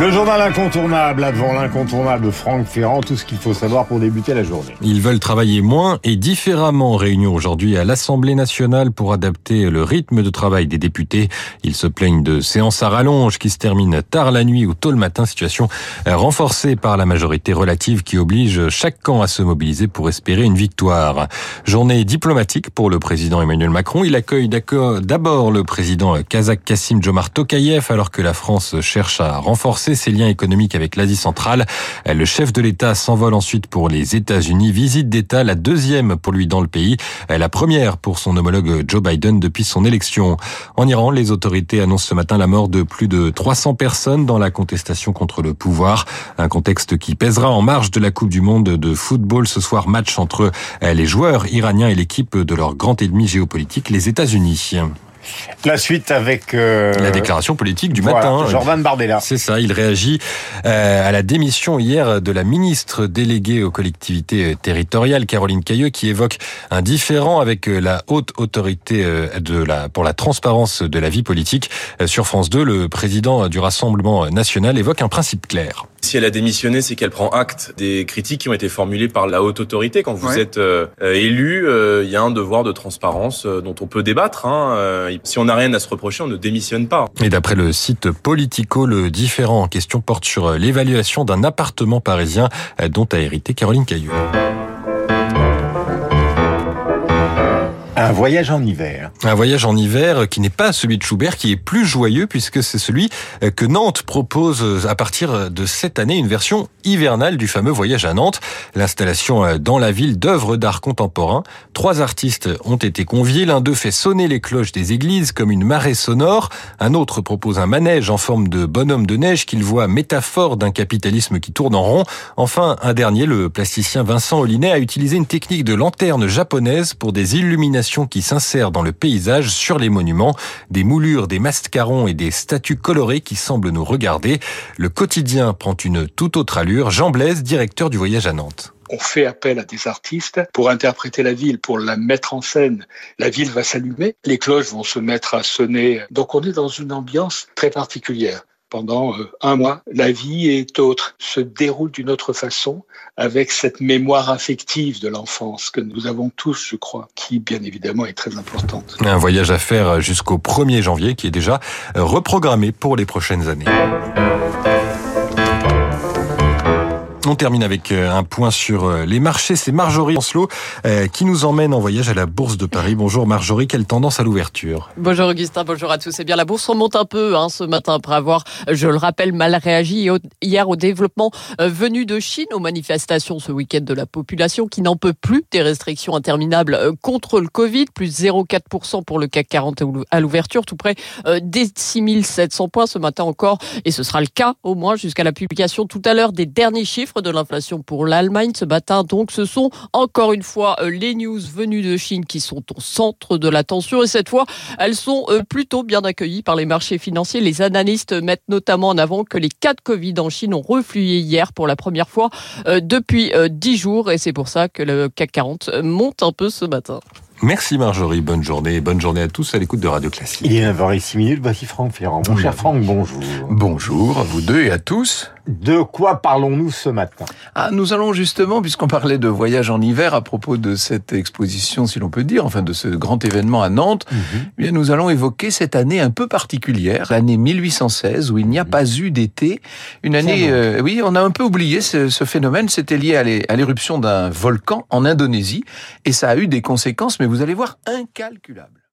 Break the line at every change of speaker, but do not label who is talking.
Le journal incontournable, avant l'incontournable Franck Ferrand, tout ce qu'il faut savoir pour débuter la journée.
Ils veulent travailler moins et différemment. Réunion aujourd'hui à l'Assemblée nationale pour adapter le rythme de travail des députés. Ils se plaignent de séances à rallonge qui se terminent tard la nuit ou tôt le matin. Situation renforcée par la majorité relative qui oblige chaque camp à se mobiliser pour espérer une victoire. Journée diplomatique pour le président Emmanuel Macron. Il accueille d'abord le président kazakh Kassim Jomart Tokayev alors que la France cherche à renforcer ses liens économiques avec l'Asie centrale. Le chef de l'État s'envole ensuite pour les États-Unis. Visite d'État, la deuxième pour lui dans le pays, la première pour son homologue Joe Biden depuis son élection. En Iran, les autorités annoncent ce matin la mort de plus de 300 personnes dans la contestation contre le pouvoir. Un contexte qui pèsera en marge de la Coupe du Monde de football ce soir. Match entre les joueurs iraniens et l'équipe de leur grand ennemi géopolitique, les États-Unis.
La suite avec euh,
la déclaration politique du
voilà,
matin.
Jordan Bardella.
C'est ça. Il réagit euh, à la démission hier de la ministre déléguée aux collectivités territoriales, Caroline Cailleux, qui évoque un différent avec la haute autorité de la pour la transparence de la vie politique. Sur France 2, le président du Rassemblement national évoque un principe clair.
Si elle a démissionné, c'est qu'elle prend acte des critiques qui ont été formulées par la haute autorité. Quand vous
Ouais.
êtes euh, élu, euh, il y a un devoir de transparence euh, dont on peut débattre. Hein. Euh, si on n'a rien à se reprocher, on ne démissionne pas.
Et d'après le site Politico, le différent en question porte sur l'évaluation d'un appartement parisien dont a hérité Caroline Cailleux.
Un voyage en hiver.
Un voyage en hiver qui n'est pas celui de Schubert, qui est plus joyeux puisque c'est celui que Nantes propose à partir de cette année, une version hivernale du fameux voyage à Nantes. L'installation dans la ville d'œuvres d'art contemporain. Trois artistes ont été conviés. L'un d'eux fait sonner les cloches des églises comme une marée sonore. Un autre propose un manège en forme de bonhomme de neige qu'il voit métaphore d'un capitalisme qui tourne en rond. Enfin, un dernier, le plasticien Vincent Olinet, a utilisé une technique de lanterne japonaise pour des illuminations qui s'insèrent dans le paysage sur les monuments, des moulures, des mascarons et des statues colorées qui semblent nous regarder. Le quotidien prend une toute autre allure. Jean Blaise, directeur du voyage à Nantes.
on fait appel à des artistes pour interpréter la ville, pour la mettre en scène. La ville va s'allumer, les cloches vont se mettre à sonner. Donc on est dans une ambiance très particulière. Pendant euh, un mois, la vie est autre, se déroule d'une autre façon, avec cette mémoire affective de l'enfance que nous avons tous, je crois, qui bien évidemment est très importante.
Un voyage à faire jusqu'au 1er janvier qui est déjà reprogrammé pour les prochaines années. On termine avec un point sur les marchés. C'est Marjorie Ancelot qui nous emmène en voyage à la Bourse de Paris. Bonjour Marjorie, quelle tendance à l'ouverture?
Bonjour Augustin, bonjour à tous. Eh bien, la bourse remonte un peu hein, ce matin après avoir, je le rappelle, mal réagi hier au développement venu de Chine, aux manifestations ce week-end de la population qui n'en peut plus des restrictions interminables contre le Covid, plus 0,4% pour le CAC 40 à l'ouverture, tout près des 6700 points ce matin encore. Et ce sera le cas au moins jusqu'à la publication tout à l'heure des derniers chiffres de l'inflation pour l'Allemagne ce matin. Donc ce sont encore une fois les news venues de Chine qui sont au centre de l'attention et cette fois elles sont plutôt bien accueillies par les marchés financiers. Les analystes mettent notamment en avant que les cas de Covid en Chine ont reflué hier pour la première fois depuis 10 jours et c'est pour ça que le CAC 40 monte un peu ce matin.
Merci Marjorie, bonne journée. Bonne journée à tous à l'écoute de Radio Classique.
Il est 9h06 minutes, voici Franck Ferrand. Mon cher Franck, bonjour.
Bonjour à vous deux et à tous.
De quoi parlons-nous ce matin?
Ah, Nous allons justement, puisqu'on parlait de voyage en hiver à propos de cette exposition, si l'on peut dire, enfin de ce grand événement à Nantes, mm -hmm. eh bien, nous allons évoquer cette année un peu particulière, l'année 1816, où il n'y a pas eu d'été. Une année, euh, oui, on a un peu oublié ce, ce phénomène, c'était lié à l'éruption d'un volcan en Indonésie, et ça a eu des conséquences, mais vous allez voir, incalculables.